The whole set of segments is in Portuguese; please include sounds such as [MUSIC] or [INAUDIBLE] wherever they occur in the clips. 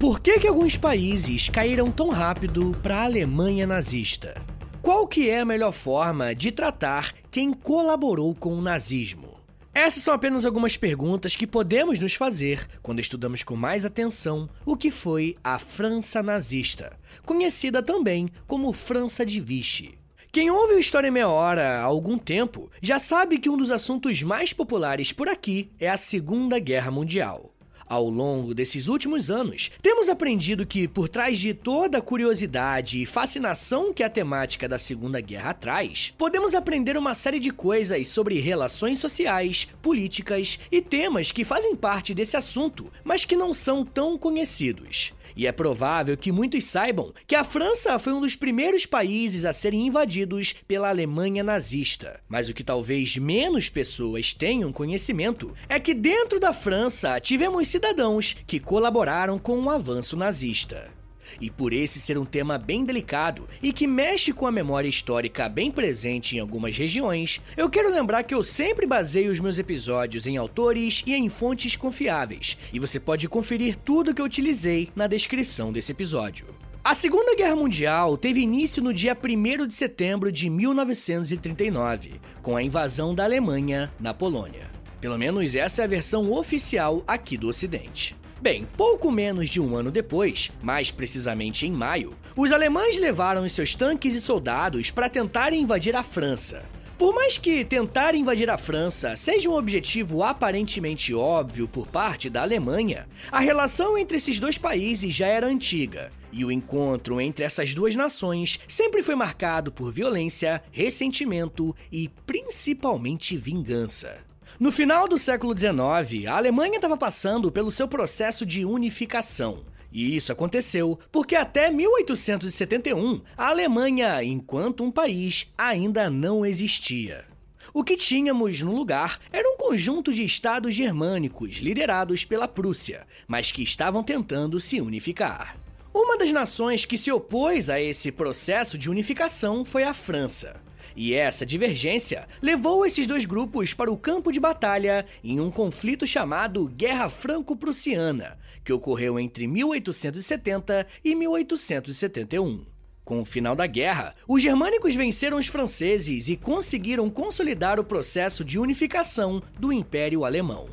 Por que, que alguns países caíram tão rápido para a Alemanha nazista? Qual que é a melhor forma de tratar quem colaborou com o nazismo? Essas são apenas algumas perguntas que podemos nos fazer quando estudamos com mais atenção o que foi a França nazista, conhecida também como França de Vichy. Quem ouve o História em Meia Hora há algum tempo já sabe que um dos assuntos mais populares por aqui é a Segunda Guerra Mundial. Ao longo desses últimos anos, temos aprendido que, por trás de toda a curiosidade e fascinação que a temática da Segunda Guerra traz, podemos aprender uma série de coisas sobre relações sociais, políticas e temas que fazem parte desse assunto, mas que não são tão conhecidos. E é provável que muitos saibam que a França foi um dos primeiros países a serem invadidos pela Alemanha nazista. Mas o que talvez menos pessoas tenham conhecimento é que dentro da França tivemos cidadãos que colaboraram com o avanço nazista. E por esse ser um tema bem delicado e que mexe com a memória histórica bem presente em algumas regiões, eu quero lembrar que eu sempre baseio os meus episódios em autores e em fontes confiáveis, e você pode conferir tudo que eu utilizei na descrição desse episódio. A Segunda Guerra Mundial teve início no dia 1 de setembro de 1939, com a invasão da Alemanha na Polônia. Pelo menos essa é a versão oficial aqui do Ocidente. Bem, pouco menos de um ano depois, mais precisamente em maio, os alemães levaram os seus tanques e soldados para tentarem invadir a França. Por mais que tentar invadir a França seja um objetivo aparentemente óbvio por parte da Alemanha, a relação entre esses dois países já era antiga, e o encontro entre essas duas nações sempre foi marcado por violência, ressentimento e principalmente vingança. No final do século XIX, a Alemanha estava passando pelo seu processo de unificação. E isso aconteceu porque até 1871 a Alemanha, enquanto um país, ainda não existia. O que tínhamos no lugar era um conjunto de estados germânicos liderados pela Prússia, mas que estavam tentando se unificar. Uma das nações que se opôs a esse processo de unificação foi a França. E essa divergência levou esses dois grupos para o campo de batalha em um conflito chamado Guerra Franco-Prussiana, que ocorreu entre 1870 e 1871. Com o final da guerra, os germânicos venceram os franceses e conseguiram consolidar o processo de unificação do Império Alemão.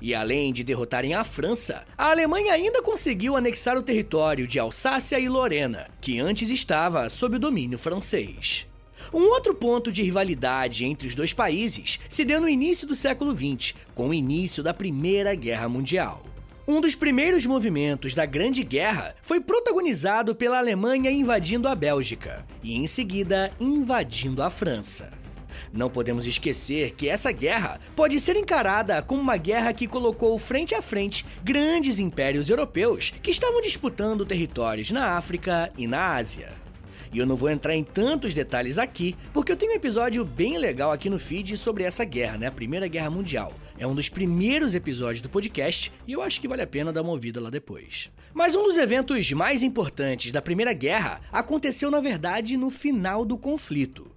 E além de derrotarem a França, a Alemanha ainda conseguiu anexar o território de Alsácia e Lorena, que antes estava sob o domínio francês. Um outro ponto de rivalidade entre os dois países se deu no início do século XX, com o início da Primeira Guerra Mundial. Um dos primeiros movimentos da Grande Guerra foi protagonizado pela Alemanha invadindo a Bélgica e, em seguida, invadindo a França. Não podemos esquecer que essa guerra pode ser encarada como uma guerra que colocou frente a frente grandes impérios europeus que estavam disputando territórios na África e na Ásia. E eu não vou entrar em tantos detalhes aqui, porque eu tenho um episódio bem legal aqui no feed sobre essa guerra, né? A Primeira Guerra Mundial. É um dos primeiros episódios do podcast e eu acho que vale a pena dar uma ouvida lá depois. Mas um dos eventos mais importantes da Primeira Guerra aconteceu, na verdade, no final do conflito.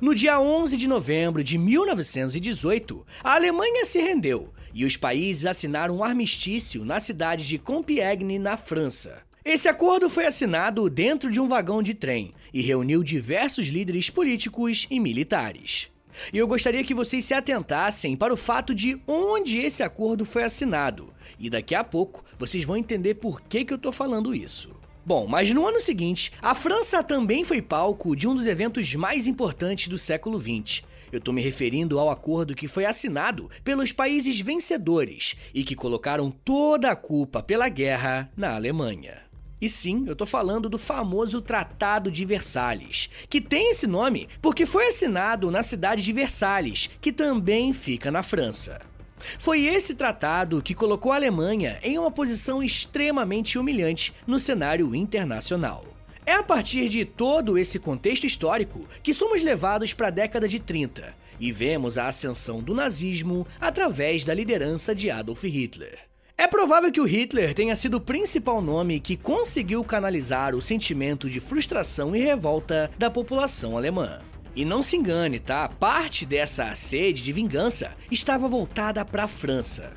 No dia 11 de novembro de 1918, a Alemanha se rendeu e os países assinaram um armistício na cidade de Compiègne, na França. Esse acordo foi assinado dentro de um vagão de trem e reuniu diversos líderes políticos e militares. E eu gostaria que vocês se atentassem para o fato de onde esse acordo foi assinado, e daqui a pouco vocês vão entender por que, que eu estou falando isso. Bom, mas no ano seguinte, a França também foi palco de um dos eventos mais importantes do século XX. Eu estou me referindo ao acordo que foi assinado pelos países vencedores e que colocaram toda a culpa pela guerra na Alemanha. E sim, eu tô falando do famoso Tratado de Versalhes, que tem esse nome porque foi assinado na cidade de Versalhes, que também fica na França. Foi esse tratado que colocou a Alemanha em uma posição extremamente humilhante no cenário internacional. É a partir de todo esse contexto histórico que somos levados para a década de 30 e vemos a ascensão do nazismo através da liderança de Adolf Hitler. É provável que o Hitler tenha sido o principal nome que conseguiu canalizar o sentimento de frustração e revolta da população alemã. E não se engane, tá? Parte dessa sede de vingança estava voltada para a França.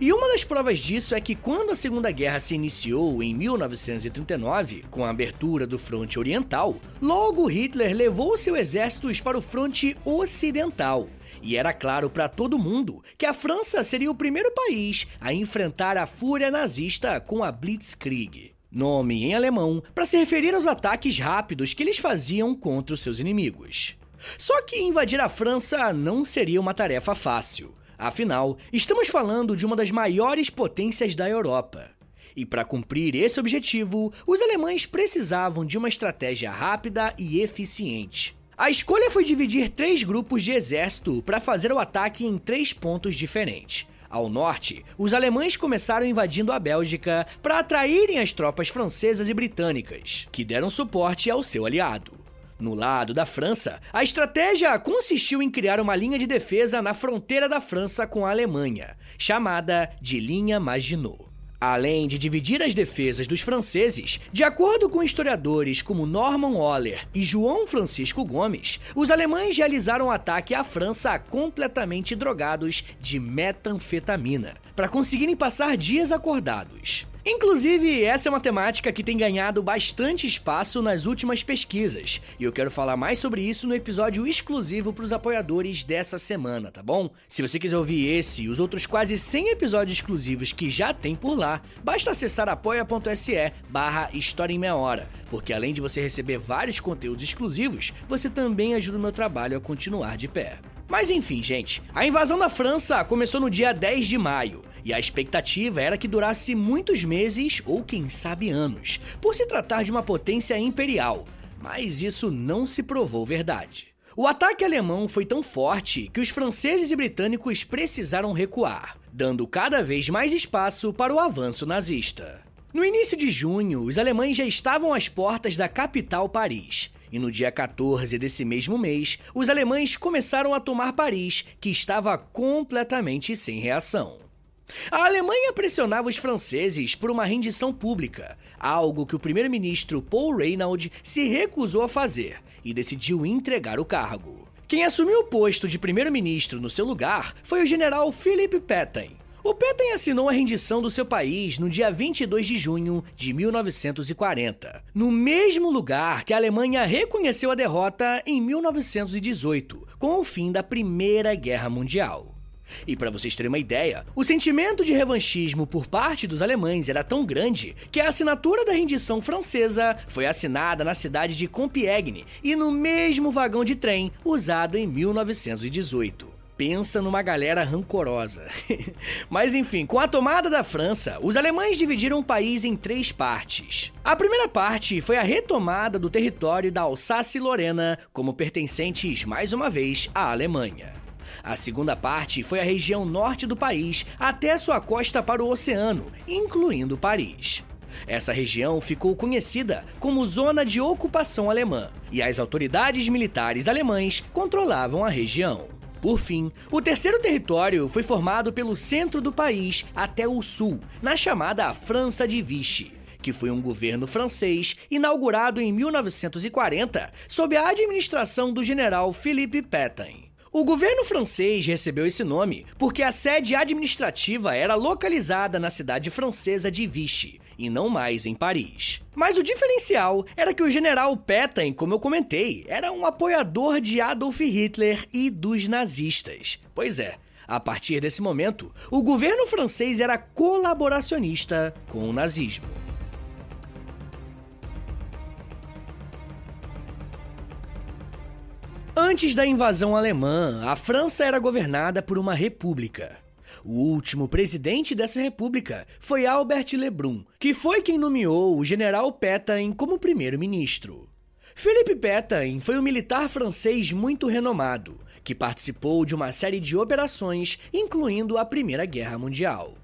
E uma das provas disso é que quando a Segunda Guerra se iniciou em 1939, com a abertura do fronte oriental, logo Hitler levou seus exércitos para o fronte ocidental. E era claro para todo mundo que a França seria o primeiro país a enfrentar a fúria nazista com a Blitzkrieg nome em alemão para se referir aos ataques rápidos que eles faziam contra os seus inimigos. Só que invadir a França não seria uma tarefa fácil. Afinal, estamos falando de uma das maiores potências da Europa. E para cumprir esse objetivo, os alemães precisavam de uma estratégia rápida e eficiente. A escolha foi dividir três grupos de exército para fazer o ataque em três pontos diferentes. Ao norte, os alemães começaram invadindo a Bélgica para atraírem as tropas francesas e britânicas, que deram suporte ao seu aliado. No lado da França, a estratégia consistiu em criar uma linha de defesa na fronteira da França com a Alemanha, chamada de Linha Maginot. Além de dividir as defesas dos franceses, de acordo com historiadores como Norman Waller e João Francisco Gomes, os alemães realizaram um ataque à França completamente drogados de metanfetamina, para conseguirem passar dias acordados. Inclusive, essa é uma temática que tem ganhado bastante espaço nas últimas pesquisas, e eu quero falar mais sobre isso no episódio exclusivo para os apoiadores dessa semana, tá bom? Se você quiser ouvir esse e os outros quase 100 episódios exclusivos que já tem por lá, basta acessar apoia.se barra História em Meia Hora, porque além de você receber vários conteúdos exclusivos, você também ajuda o meu trabalho a continuar de pé. Mas enfim, gente, a invasão da França começou no dia 10 de maio, e a expectativa era que durasse muitos meses ou quem sabe anos, por se tratar de uma potência imperial. Mas isso não se provou verdade. O ataque alemão foi tão forte que os franceses e britânicos precisaram recuar, dando cada vez mais espaço para o avanço nazista. No início de junho, os alemães já estavam às portas da capital Paris, e no dia 14 desse mesmo mês, os alemães começaram a tomar Paris, que estava completamente sem reação. A Alemanha pressionava os franceses por uma rendição pública, algo que o primeiro-ministro Paul Reynaud se recusou a fazer e decidiu entregar o cargo. Quem assumiu o posto de primeiro-ministro no seu lugar foi o general Philippe Pétain, o Petain assinou a rendição do seu país no dia 22 de junho de 1940, no mesmo lugar que a Alemanha reconheceu a derrota em 1918, com o fim da Primeira Guerra Mundial. E para vocês terem uma ideia, o sentimento de revanchismo por parte dos alemães era tão grande que a assinatura da rendição francesa foi assinada na cidade de Compiègne e no mesmo vagão de trem usado em 1918 pensa numa galera rancorosa. [LAUGHS] Mas enfim, com a tomada da França, os alemães dividiram o país em três partes. A primeira parte foi a retomada do território da Alsácia-Lorena como pertencentes mais uma vez à Alemanha. A segunda parte foi a região norte do país até sua costa para o oceano, incluindo Paris. Essa região ficou conhecida como Zona de Ocupação Alemã, e as autoridades militares alemães controlavam a região. Por fim, o terceiro território foi formado pelo centro do país até o sul, na chamada França de Vichy, que foi um governo francês inaugurado em 1940 sob a administração do general Philippe Pétain. O governo francês recebeu esse nome porque a sede administrativa era localizada na cidade francesa de Vichy, e não mais em Paris. Mas o diferencial era que o general Petain, como eu comentei, era um apoiador de Adolf Hitler e dos nazistas. Pois é, a partir desse momento, o governo francês era colaboracionista com o nazismo. Antes da invasão alemã, a França era governada por uma república. O último presidente dessa república foi Albert Lebrun, que foi quem nomeou o general Pétain como primeiro-ministro. Philippe Pétain foi um militar francês muito renomado, que participou de uma série de operações, incluindo a Primeira Guerra Mundial.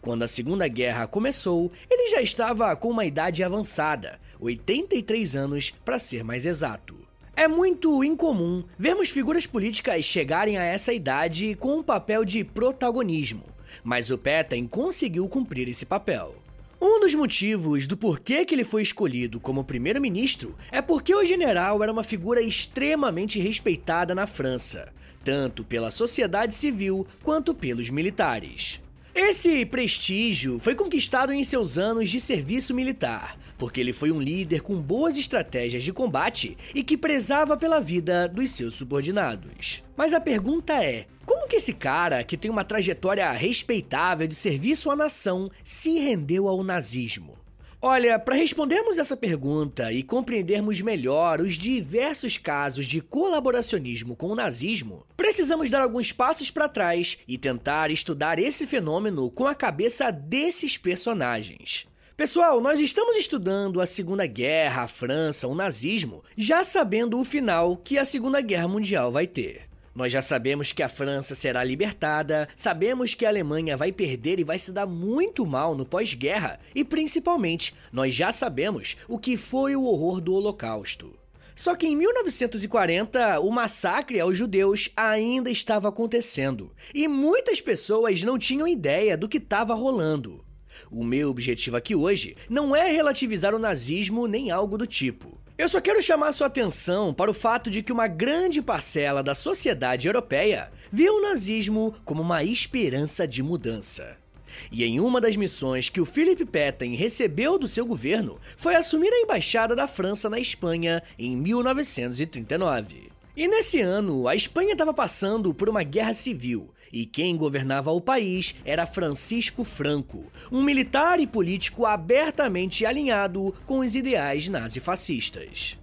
Quando a Segunda Guerra começou, ele já estava com uma idade avançada, 83 anos para ser mais exato. É muito incomum vermos figuras políticas chegarem a essa idade com um papel de protagonismo, mas o Petain conseguiu cumprir esse papel. Um dos motivos do porquê que ele foi escolhido como primeiro-ministro é porque o general era uma figura extremamente respeitada na França, tanto pela sociedade civil quanto pelos militares. Esse prestígio foi conquistado em seus anos de serviço militar, porque ele foi um líder com boas estratégias de combate e que prezava pela vida dos seus subordinados. Mas a pergunta é: como que esse cara, que tem uma trajetória respeitável de serviço à nação, se rendeu ao nazismo? Olha, para respondermos essa pergunta e compreendermos melhor os diversos casos de colaboracionismo com o nazismo, precisamos dar alguns passos para trás e tentar estudar esse fenômeno com a cabeça desses personagens. Pessoal, nós estamos estudando a Segunda Guerra, a França, o nazismo, já sabendo o final que a Segunda Guerra Mundial vai ter. Nós já sabemos que a França será libertada, sabemos que a Alemanha vai perder e vai se dar muito mal no pós-guerra, e principalmente, nós já sabemos o que foi o horror do Holocausto. Só que em 1940, o massacre aos judeus ainda estava acontecendo, e muitas pessoas não tinham ideia do que estava rolando. O meu objetivo aqui hoje não é relativizar o nazismo nem algo do tipo. Eu só quero chamar sua atenção para o fato de que uma grande parcela da sociedade europeia vê o nazismo como uma esperança de mudança. E em uma das missões que o Philippe Pétain recebeu do seu governo foi assumir a embaixada da França na Espanha em 1939. E nesse ano, a Espanha estava passando por uma guerra civil e quem governava o país era Francisco Franco, um militar e político abertamente alinhado com os ideais nazifascistas.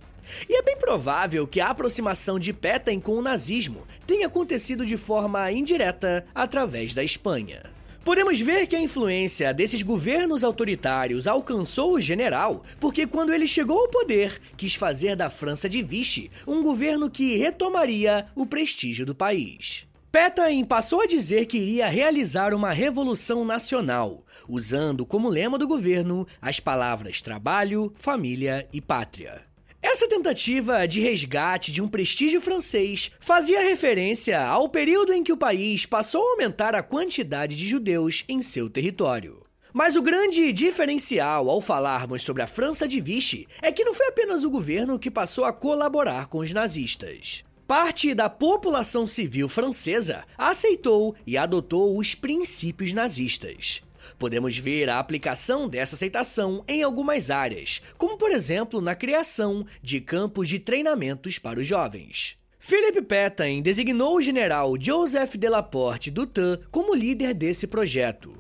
E é bem provável que a aproximação de Pétain com o nazismo tenha acontecido de forma indireta através da Espanha. Podemos ver que a influência desses governos autoritários alcançou o general, porque quando ele chegou ao poder, quis fazer da França de Vichy um governo que retomaria o prestígio do país. Pétain passou a dizer que iria realizar uma revolução nacional, usando como lema do governo as palavras trabalho, família e pátria. Essa tentativa de resgate de um prestígio francês fazia referência ao período em que o país passou a aumentar a quantidade de judeus em seu território. Mas o grande diferencial ao falarmos sobre a França de Vichy é que não foi apenas o governo que passou a colaborar com os nazistas. Parte da população civil francesa aceitou e adotou os princípios nazistas. Podemos ver a aplicação dessa aceitação em algumas áreas, como por exemplo na criação de campos de treinamentos para os jovens. Philippe Pétain designou o general Joseph Delaporte Dutin como líder desse projeto.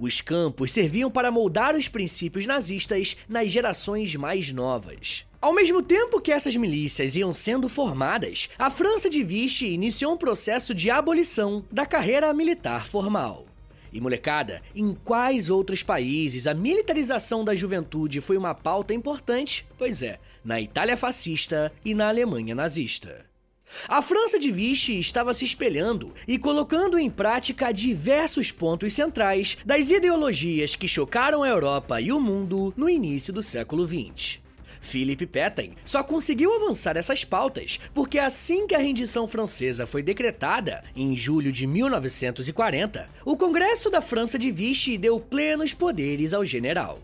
Os campos serviam para moldar os princípios nazistas nas gerações mais novas. Ao mesmo tempo que essas milícias iam sendo formadas, a França de Vichy iniciou um processo de abolição da carreira militar formal. E molecada, em quais outros países a militarização da juventude foi uma pauta importante? Pois é, na Itália fascista e na Alemanha nazista. A França de Vichy estava se espelhando e colocando em prática diversos pontos centrais das ideologias que chocaram a Europa e o mundo no início do século XX. Philippe Pétain só conseguiu avançar essas pautas porque assim que a rendição francesa foi decretada, em julho de 1940, o Congresso da França de Vichy deu plenos poderes ao general.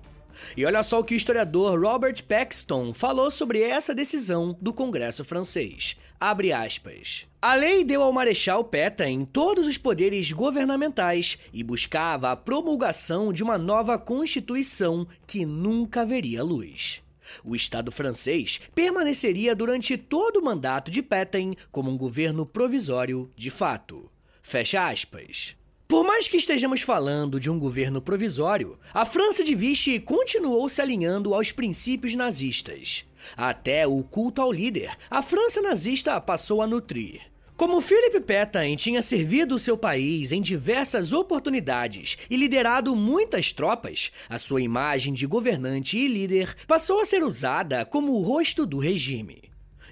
E olha só o que o historiador Robert Paxton falou sobre essa decisão do Congresso francês. Abre aspas. A lei deu ao Marechal Pétain todos os poderes governamentais e buscava a promulgação de uma nova constituição que nunca veria luz. O Estado francês permaneceria durante todo o mandato de Pétain como um governo provisório de fato. Fecha aspas. Por mais que estejamos falando de um governo provisório, a França de Vichy continuou se alinhando aos princípios nazistas. Até o culto ao líder, a França nazista passou a nutrir. Como Philippe Pétain tinha servido seu país em diversas oportunidades e liderado muitas tropas, a sua imagem de governante e líder passou a ser usada como o rosto do regime.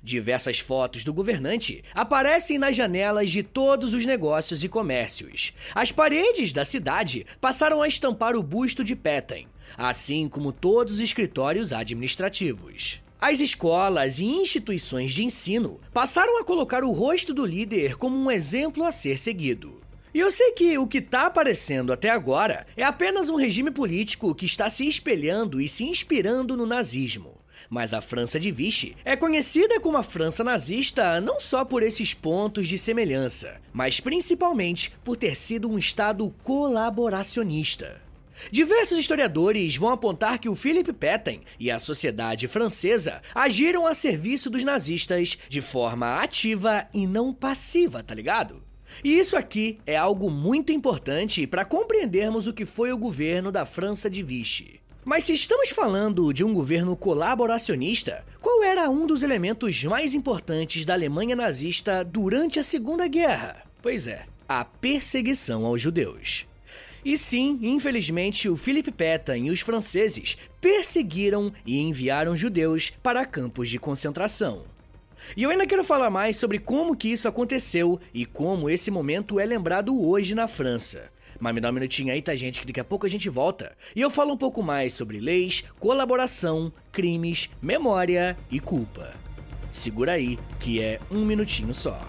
Diversas fotos do governante aparecem nas janelas de todos os negócios e comércios. As paredes da cidade passaram a estampar o busto de Pétain, assim como todos os escritórios administrativos. As escolas e instituições de ensino passaram a colocar o rosto do líder como um exemplo a ser seguido. E eu sei que o que está aparecendo até agora é apenas um regime político que está se espelhando e se inspirando no nazismo. mas a França de Vichy é conhecida como a França nazista não só por esses pontos de semelhança, mas principalmente por ter sido um Estado colaboracionista. Diversos historiadores vão apontar que o Philippe Pétain e a sociedade francesa agiram a serviço dos nazistas de forma ativa e não passiva, tá ligado? E isso aqui é algo muito importante para compreendermos o que foi o governo da França de Vichy. Mas se estamos falando de um governo colaboracionista, qual era um dos elementos mais importantes da Alemanha nazista durante a Segunda Guerra? Pois é, a perseguição aos judeus. E sim, infelizmente, o Philippe Pétain e os franceses perseguiram e enviaram judeus para campos de concentração. E eu ainda quero falar mais sobre como que isso aconteceu e como esse momento é lembrado hoje na França. Mas me dá um minutinho aí, tá, gente? Que daqui a pouco a gente volta. E eu falo um pouco mais sobre leis, colaboração, crimes, memória e culpa. Segura aí, que é um minutinho só.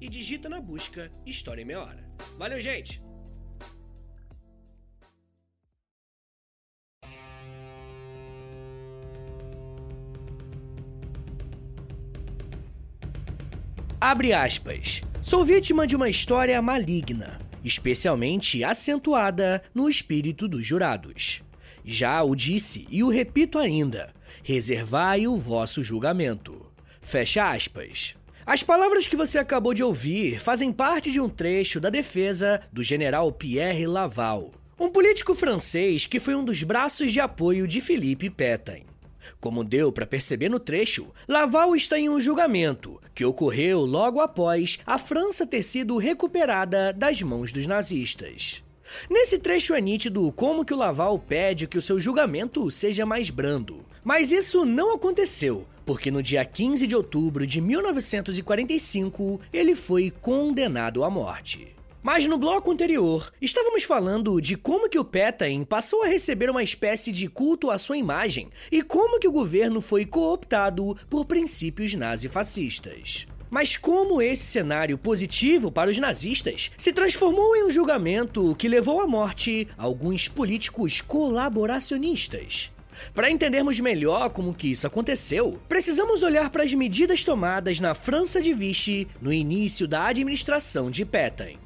e digita na busca História em Meia Hora. Valeu, gente! Abre aspas. Sou vítima de uma história maligna, especialmente acentuada no espírito dos jurados. Já o disse e o repito ainda: reservai o vosso julgamento. Fecha aspas. As palavras que você acabou de ouvir fazem parte de um trecho da defesa do general Pierre Laval, um político francês que foi um dos braços de apoio de Philippe Pétain. Como deu para perceber no trecho, Laval está em um julgamento que ocorreu logo após a França ter sido recuperada das mãos dos nazistas. Nesse trecho é nítido como que o Laval pede que o seu julgamento seja mais brando. Mas isso não aconteceu, porque no dia 15 de outubro de 1945 ele foi condenado à morte. Mas no bloco anterior, estávamos falando de como que o Pétain passou a receber uma espécie de culto à sua imagem e como que o governo foi cooptado por princípios nazifascistas. Mas como esse cenário positivo para os nazistas se transformou em um julgamento que levou à morte alguns políticos colaboracionistas? Para entendermos melhor como que isso aconteceu, precisamos olhar para as medidas tomadas na França de Vichy no início da administração de Pétain.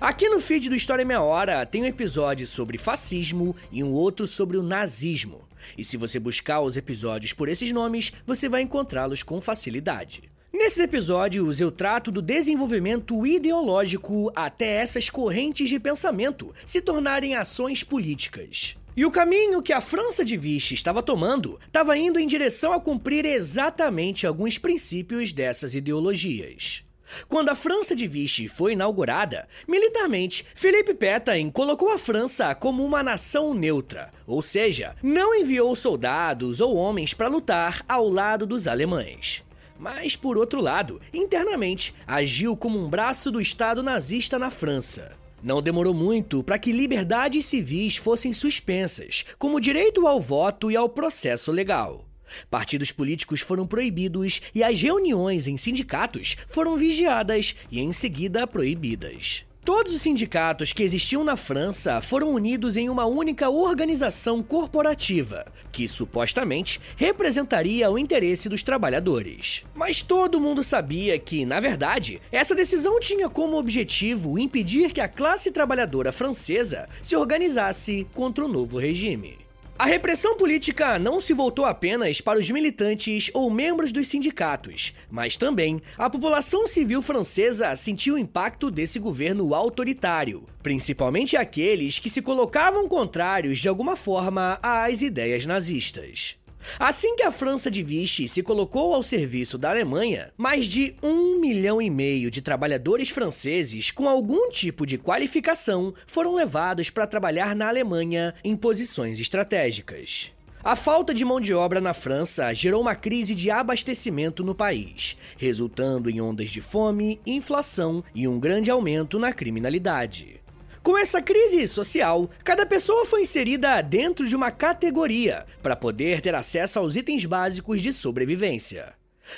Aqui no feed do História Meia Hora tem um episódio sobre fascismo e um outro sobre o nazismo. E se você buscar os episódios por esses nomes, você vai encontrá-los com facilidade. Nesses episódios eu trato do desenvolvimento ideológico até essas correntes de pensamento se tornarem ações políticas. E o caminho que a França de Vichy estava tomando estava indo em direção a cumprir exatamente alguns princípios dessas ideologias. Quando a França de Vichy foi inaugurada, militarmente, Philippe Pétain colocou a França como uma nação neutra, ou seja, não enviou soldados ou homens para lutar ao lado dos alemães. Mas, por outro lado, internamente, agiu como um braço do Estado nazista na França. Não demorou muito para que liberdades civis fossem suspensas, como o direito ao voto e ao processo legal. Partidos políticos foram proibidos e as reuniões em sindicatos foram vigiadas e em seguida proibidas. Todos os sindicatos que existiam na França foram unidos em uma única organização corporativa, que supostamente representaria o interesse dos trabalhadores. Mas todo mundo sabia que, na verdade, essa decisão tinha como objetivo impedir que a classe trabalhadora francesa se organizasse contra o novo regime. A repressão política não se voltou apenas para os militantes ou membros dos sindicatos, mas também a população civil francesa sentiu o impacto desse governo autoritário, principalmente aqueles que se colocavam contrários de alguma forma às ideias nazistas. Assim que a França de Vichy se colocou ao serviço da Alemanha, mais de um milhão e meio de trabalhadores franceses com algum tipo de qualificação foram levados para trabalhar na Alemanha em posições estratégicas. A falta de mão de obra na França gerou uma crise de abastecimento no país, resultando em ondas de fome, inflação e um grande aumento na criminalidade. Com essa crise social, cada pessoa foi inserida dentro de uma categoria para poder ter acesso aos itens básicos de sobrevivência.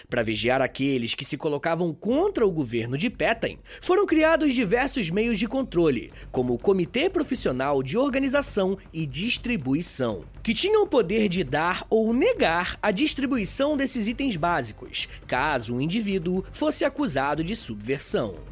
Para vigiar aqueles que se colocavam contra o governo de Petain, foram criados diversos meios de controle, como o Comitê Profissional de Organização e Distribuição, que tinham o poder de dar ou negar a distribuição desses itens básicos, caso o indivíduo fosse acusado de subversão.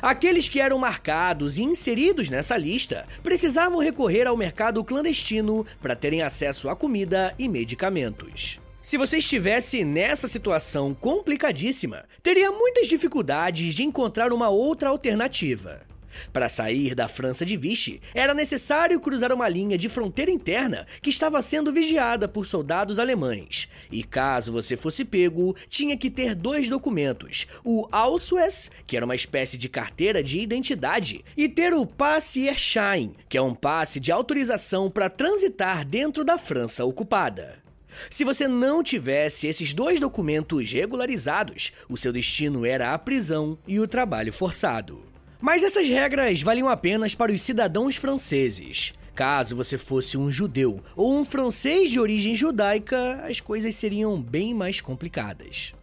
Aqueles que eram marcados e inseridos nessa lista precisavam recorrer ao mercado clandestino para terem acesso a comida e medicamentos. Se você estivesse nessa situação complicadíssima, teria muitas dificuldades de encontrar uma outra alternativa. Para sair da França de Vichy, era necessário cruzar uma linha de fronteira interna que estava sendo vigiada por soldados alemães. E caso você fosse pego, tinha que ter dois documentos: o Ausweis, que era uma espécie de carteira de identidade, e ter o Passierschein, que é um passe de autorização para transitar dentro da França ocupada. Se você não tivesse esses dois documentos regularizados, o seu destino era a prisão e o trabalho forçado. Mas essas regras valiam apenas para os cidadãos franceses. Caso você fosse um judeu ou um francês de origem judaica, as coisas seriam bem mais complicadas.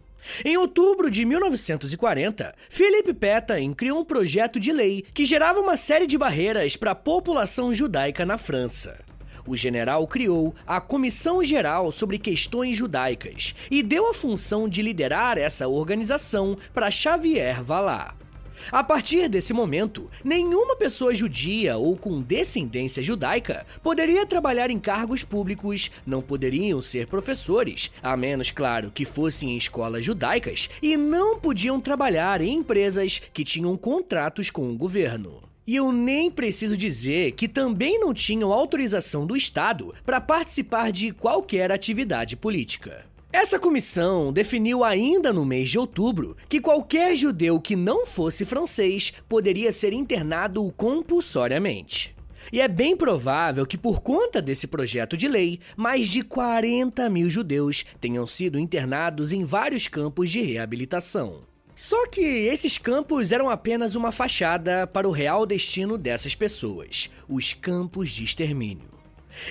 Em outubro de 1940, Philippe Pétain criou um projeto de lei que gerava uma série de barreiras para a população judaica na França. O general criou a Comissão Geral sobre Questões Judaicas e deu a função de liderar essa organização para Xavier Vallat. A partir desse momento, nenhuma pessoa judia ou com descendência judaica poderia trabalhar em cargos públicos, não poderiam ser professores, a menos, claro, que fossem em escolas judaicas, e não podiam trabalhar em empresas que tinham contratos com o governo. E eu nem preciso dizer que também não tinham autorização do Estado para participar de qualquer atividade política. Essa comissão definiu ainda no mês de outubro que qualquer judeu que não fosse francês poderia ser internado compulsoriamente. E é bem provável que, por conta desse projeto de lei, mais de 40 mil judeus tenham sido internados em vários campos de reabilitação. Só que esses campos eram apenas uma fachada para o real destino dessas pessoas os campos de extermínio.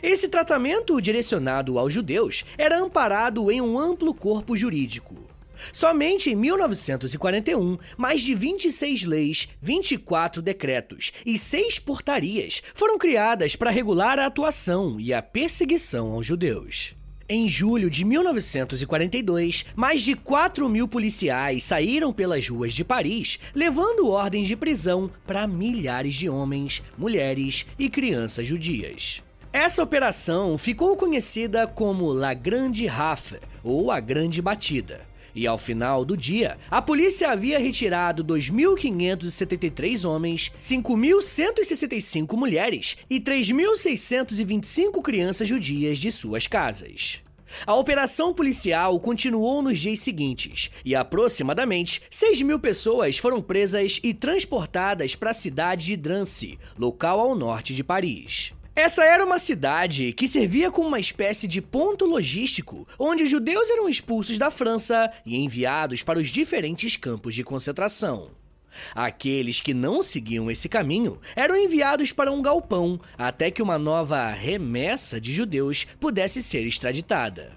Esse tratamento direcionado aos judeus era amparado em um amplo corpo jurídico. Somente em 1941, mais de 26 leis, 24 decretos e 6 portarias foram criadas para regular a atuação e a perseguição aos judeus. Em julho de 1942, mais de 4 mil policiais saíram pelas ruas de Paris, levando ordens de prisão para milhares de homens, mulheres e crianças judias. Essa operação ficou conhecida como La Grande Rafle, ou a Grande Batida. E ao final do dia, a polícia havia retirado 2.573 homens, 5.165 mulheres e 3.625 crianças judias de suas casas. A operação policial continuou nos dias seguintes e aproximadamente 6 mil pessoas foram presas e transportadas para a cidade de Drancy, local ao norte de Paris. Essa era uma cidade que servia como uma espécie de ponto logístico, onde os judeus eram expulsos da França e enviados para os diferentes campos de concentração. Aqueles que não seguiam esse caminho eram enviados para um galpão até que uma nova remessa de judeus pudesse ser extraditada.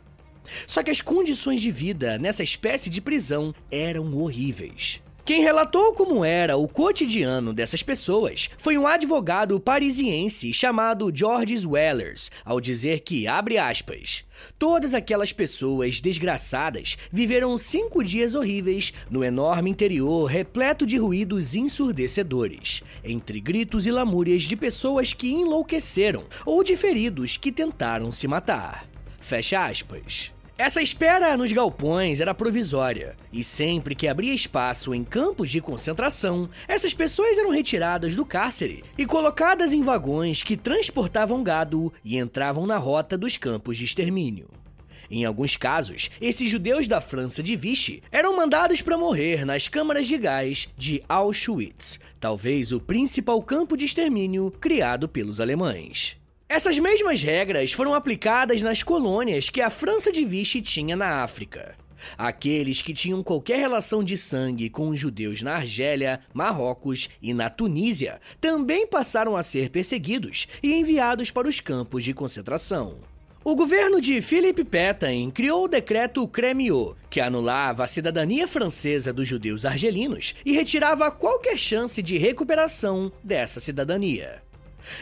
Só que as condições de vida nessa espécie de prisão eram horríveis. Quem relatou como era o cotidiano dessas pessoas foi um advogado parisiense chamado Georges Wellers, ao dizer que, abre aspas, todas aquelas pessoas desgraçadas viveram cinco dias horríveis no enorme interior repleto de ruídos ensurdecedores, entre gritos e lamúrias de pessoas que enlouqueceram ou de feridos que tentaram se matar. Fecha aspas. Essa espera nos galpões era provisória, e sempre que abria espaço em campos de concentração, essas pessoas eram retiradas do cárcere e colocadas em vagões que transportavam gado e entravam na rota dos campos de extermínio. Em alguns casos, esses judeus da França de Vichy eram mandados para morrer nas câmaras de gás de Auschwitz, talvez o principal campo de extermínio criado pelos alemães. Essas mesmas regras foram aplicadas nas colônias que a França de Vichy tinha na África. Aqueles que tinham qualquer relação de sangue com os judeus na Argélia, Marrocos e na Tunísia também passaram a ser perseguidos e enviados para os campos de concentração. O governo de Philippe Pétain criou o decreto Crémieux, que anulava a cidadania francesa dos judeus argelinos e retirava qualquer chance de recuperação dessa cidadania.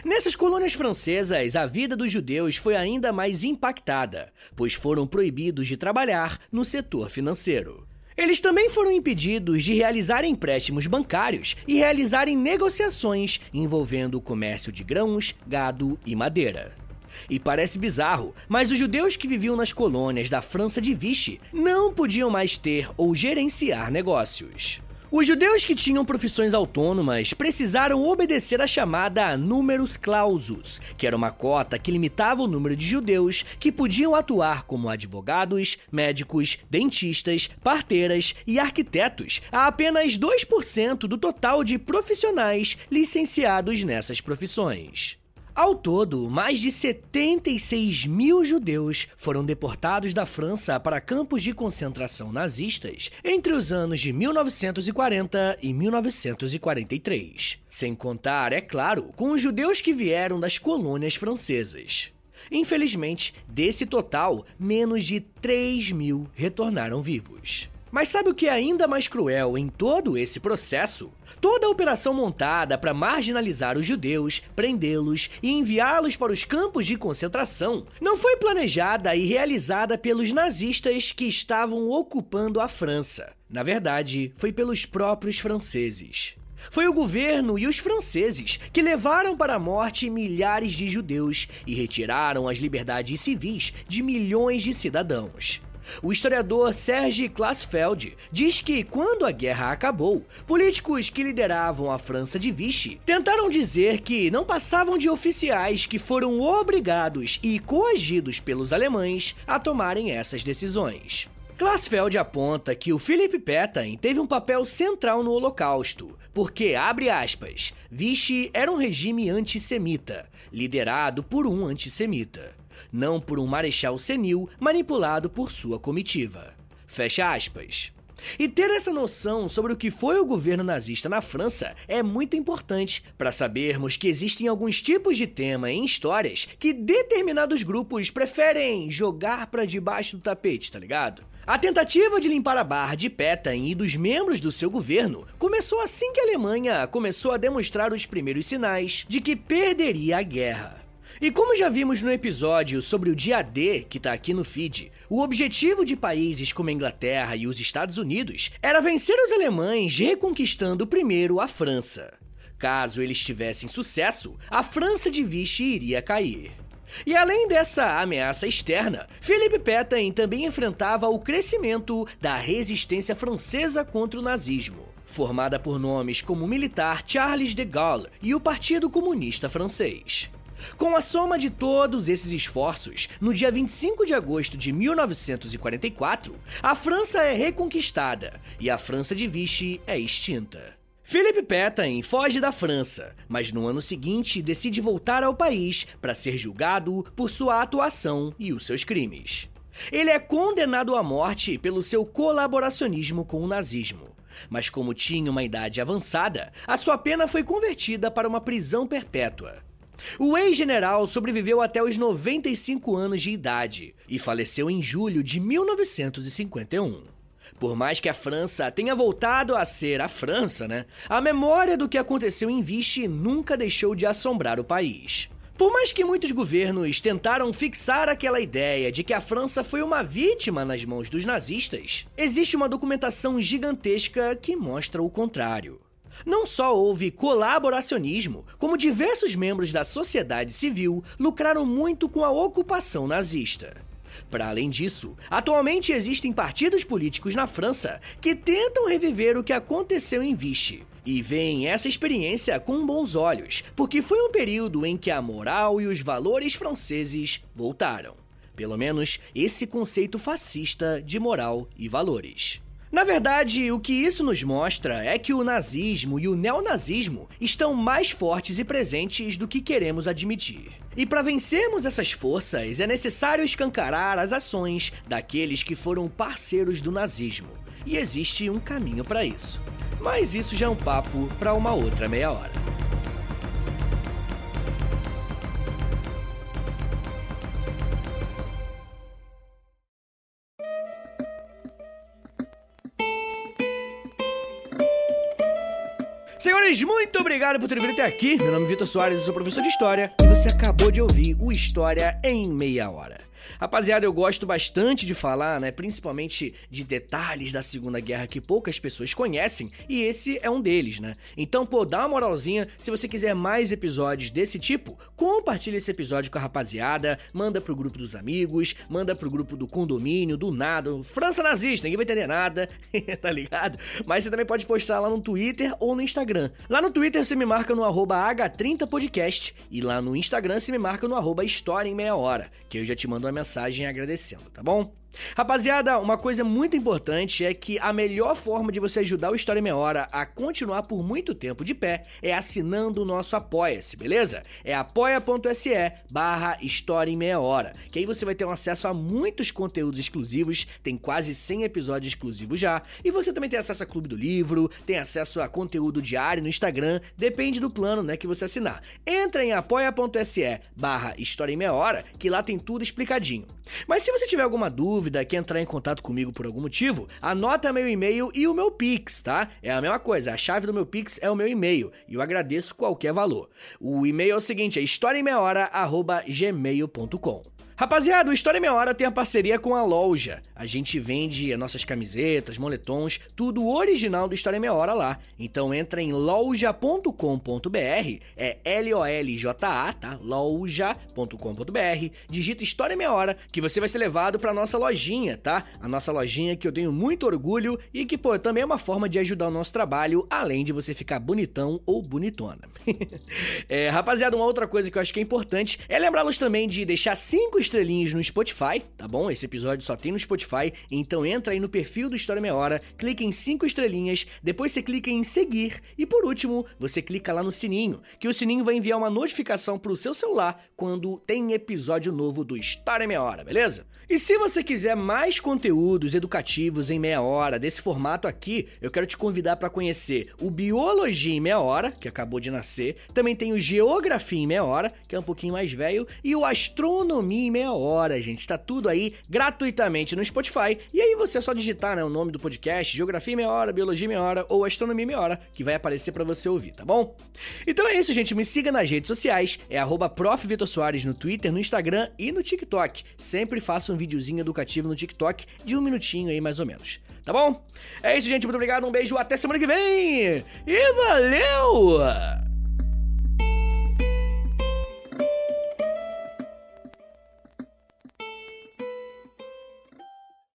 Nessas colônias francesas, a vida dos judeus foi ainda mais impactada, pois foram proibidos de trabalhar no setor financeiro. Eles também foram impedidos de realizar empréstimos bancários e realizarem negociações envolvendo o comércio de grãos, gado e madeira. E parece bizarro, mas os judeus que viviam nas colônias da França de Vichy não podiam mais ter ou gerenciar negócios. Os judeus que tinham profissões autônomas precisaram obedecer à chamada numerus clausus, que era uma cota que limitava o número de judeus que podiam atuar como advogados, médicos, dentistas, parteiras e arquitetos a apenas 2% do total de profissionais licenciados nessas profissões. Ao todo, mais de 76 mil judeus foram deportados da França para campos de concentração nazistas entre os anos de 1940 e 1943. Sem contar, é claro, com os judeus que vieram das colônias francesas. Infelizmente, desse total, menos de 3 mil retornaram vivos. Mas sabe o que é ainda mais cruel em todo esse processo? Toda a operação montada para marginalizar os judeus, prendê-los e enviá-los para os campos de concentração não foi planejada e realizada pelos nazistas que estavam ocupando a França. Na verdade, foi pelos próprios franceses. Foi o governo e os franceses que levaram para a morte milhares de judeus e retiraram as liberdades civis de milhões de cidadãos. O historiador Serge Klassfeld diz que, quando a guerra acabou, políticos que lideravam a França de Vichy tentaram dizer que não passavam de oficiais que foram obrigados e coagidos pelos alemães a tomarem essas decisões. Klassfeld aponta que o Philippe Pétain teve um papel central no Holocausto, porque, abre aspas, Vichy era um regime antissemita, liderado por um antissemita não por um marechal senil manipulado por sua comitiva. Fecha aspas. E ter essa noção sobre o que foi o governo nazista na França é muito importante para sabermos que existem alguns tipos de tema em histórias que determinados grupos preferem jogar para debaixo do tapete, tá ligado? A tentativa de limpar a barra de Petain e dos membros do seu governo começou assim que a Alemanha começou a demonstrar os primeiros sinais de que perderia a guerra. E como já vimos no episódio sobre o dia D, que tá aqui no feed, o objetivo de países como a Inglaterra e os Estados Unidos era vencer os alemães reconquistando primeiro a França. Caso eles tivessem sucesso, a França de Vichy iria cair. E além dessa ameaça externa, Philippe Pétain também enfrentava o crescimento da resistência francesa contra o nazismo, formada por nomes como o militar Charles de Gaulle e o Partido Comunista Francês. Com a soma de todos esses esforços, no dia 25 de agosto de 1944, a França é reconquistada e a França de Vichy é extinta. Philippe Pétain foge da França, mas no ano seguinte decide voltar ao país para ser julgado por sua atuação e os seus crimes. Ele é condenado à morte pelo seu colaboracionismo com o nazismo. Mas, como tinha uma idade avançada, a sua pena foi convertida para uma prisão perpétua. O ex-general sobreviveu até os 95 anos de idade e faleceu em julho de 1951. Por mais que a França tenha voltado a ser a França, né? A memória do que aconteceu em Vichy nunca deixou de assombrar o país. Por mais que muitos governos tentaram fixar aquela ideia de que a França foi uma vítima nas mãos dos nazistas, existe uma documentação gigantesca que mostra o contrário. Não só houve colaboracionismo, como diversos membros da sociedade civil lucraram muito com a ocupação nazista. Para além disso, atualmente existem partidos políticos na França que tentam reviver o que aconteceu em Vichy. E veem essa experiência com bons olhos, porque foi um período em que a moral e os valores franceses voltaram. Pelo menos esse conceito fascista de moral e valores. Na verdade, o que isso nos mostra é que o nazismo e o neonazismo estão mais fortes e presentes do que queremos admitir. E para vencermos essas forças, é necessário escancarar as ações daqueles que foram parceiros do nazismo. E existe um caminho para isso. Mas isso já é um papo para uma outra meia hora. Muito obrigado por ter vindo até aqui. Meu nome é Vitor Soares, eu sou professor de História e você acabou de ouvir o História em Meia Hora. Rapaziada, eu gosto bastante de falar, né? Principalmente de detalhes da Segunda Guerra que poucas pessoas conhecem, e esse é um deles, né? Então, pô, dá uma moralzinha. Se você quiser mais episódios desse tipo, compartilha esse episódio com a rapaziada, manda pro grupo dos amigos, manda pro grupo do condomínio, do nada, França nazista, ninguém vai entender nada, [LAUGHS] tá ligado? Mas você também pode postar lá no Twitter ou no Instagram. Lá no Twitter você me marca no H30podcast e lá no Instagram você me marca no arroba História em Meia Hora, que eu já te mando uma mensagem agradecendo, tá bom? Rapaziada, uma coisa muito importante é que a melhor forma de você ajudar o História em Meia Hora a continuar por muito tempo de pé é assinando o nosso Apoia-se, beleza? É apoia.se barra História em Meia Hora, que aí você vai ter um acesso a muitos conteúdos exclusivos, tem quase 100 episódios exclusivos já, e você também tem acesso a Clube do Livro, tem acesso a conteúdo diário no Instagram, depende do plano né, que você assinar. Entra em apoia.se barra História em Meia Hora, que lá tem tudo explicadinho. Mas se você tiver alguma dúvida, dúvida, quer entrar em contato comigo por algum motivo, anota meu e-mail e o meu Pix, tá? É a mesma coisa, a chave do meu Pix é o meu e-mail e eu agradeço qualquer valor. O e-mail é o seguinte, é historiaemmeiahora.gmail.com Rapaziada, o História Meia Hora tem a parceria com a loja. A gente vende as nossas camisetas, moletons, tudo original do História Meia Hora lá. Então entra em loja.com.br, é L-O-L-J-A, tá? loja.com.br, digita História Meia Hora, que você vai ser levado pra nossa lojinha, tá? A nossa lojinha que eu tenho muito orgulho e que, pô, também é uma forma de ajudar o nosso trabalho, além de você ficar bonitão ou bonitona. [LAUGHS] é, rapaziada, uma outra coisa que eu acho que é importante é lembrá-los também de deixar cinco estrelinhas no Spotify, tá bom? Esse episódio só tem no Spotify, então entra aí no perfil do História Meia Hora, clica em 5 estrelinhas, depois você clica em seguir e por último, você clica lá no sininho, que o sininho vai enviar uma notificação pro seu celular quando tem episódio novo do História Meia Hora, beleza? E se você quiser mais conteúdos educativos em meia hora desse formato aqui, eu quero te convidar para conhecer o Biologia em Meia Hora, que acabou de nascer, também tem o Geografia em Meia Hora, que é um pouquinho mais velho, e o Astronomia em meia hora, gente. Tá tudo aí gratuitamente no Spotify. E aí você é só digitar né, o nome do podcast, Geografia Meia Hora, Biologia Meia Hora ou Astronomia Meia Hora, que vai aparecer para você ouvir, tá bom? Então é isso, gente. Me siga nas redes sociais. É arroba no Twitter, no Instagram e no TikTok. Sempre faço um videozinho educativo no TikTok de um minutinho aí, mais ou menos. Tá bom? É isso, gente. Muito obrigado. Um beijo. Até semana que vem. E valeu!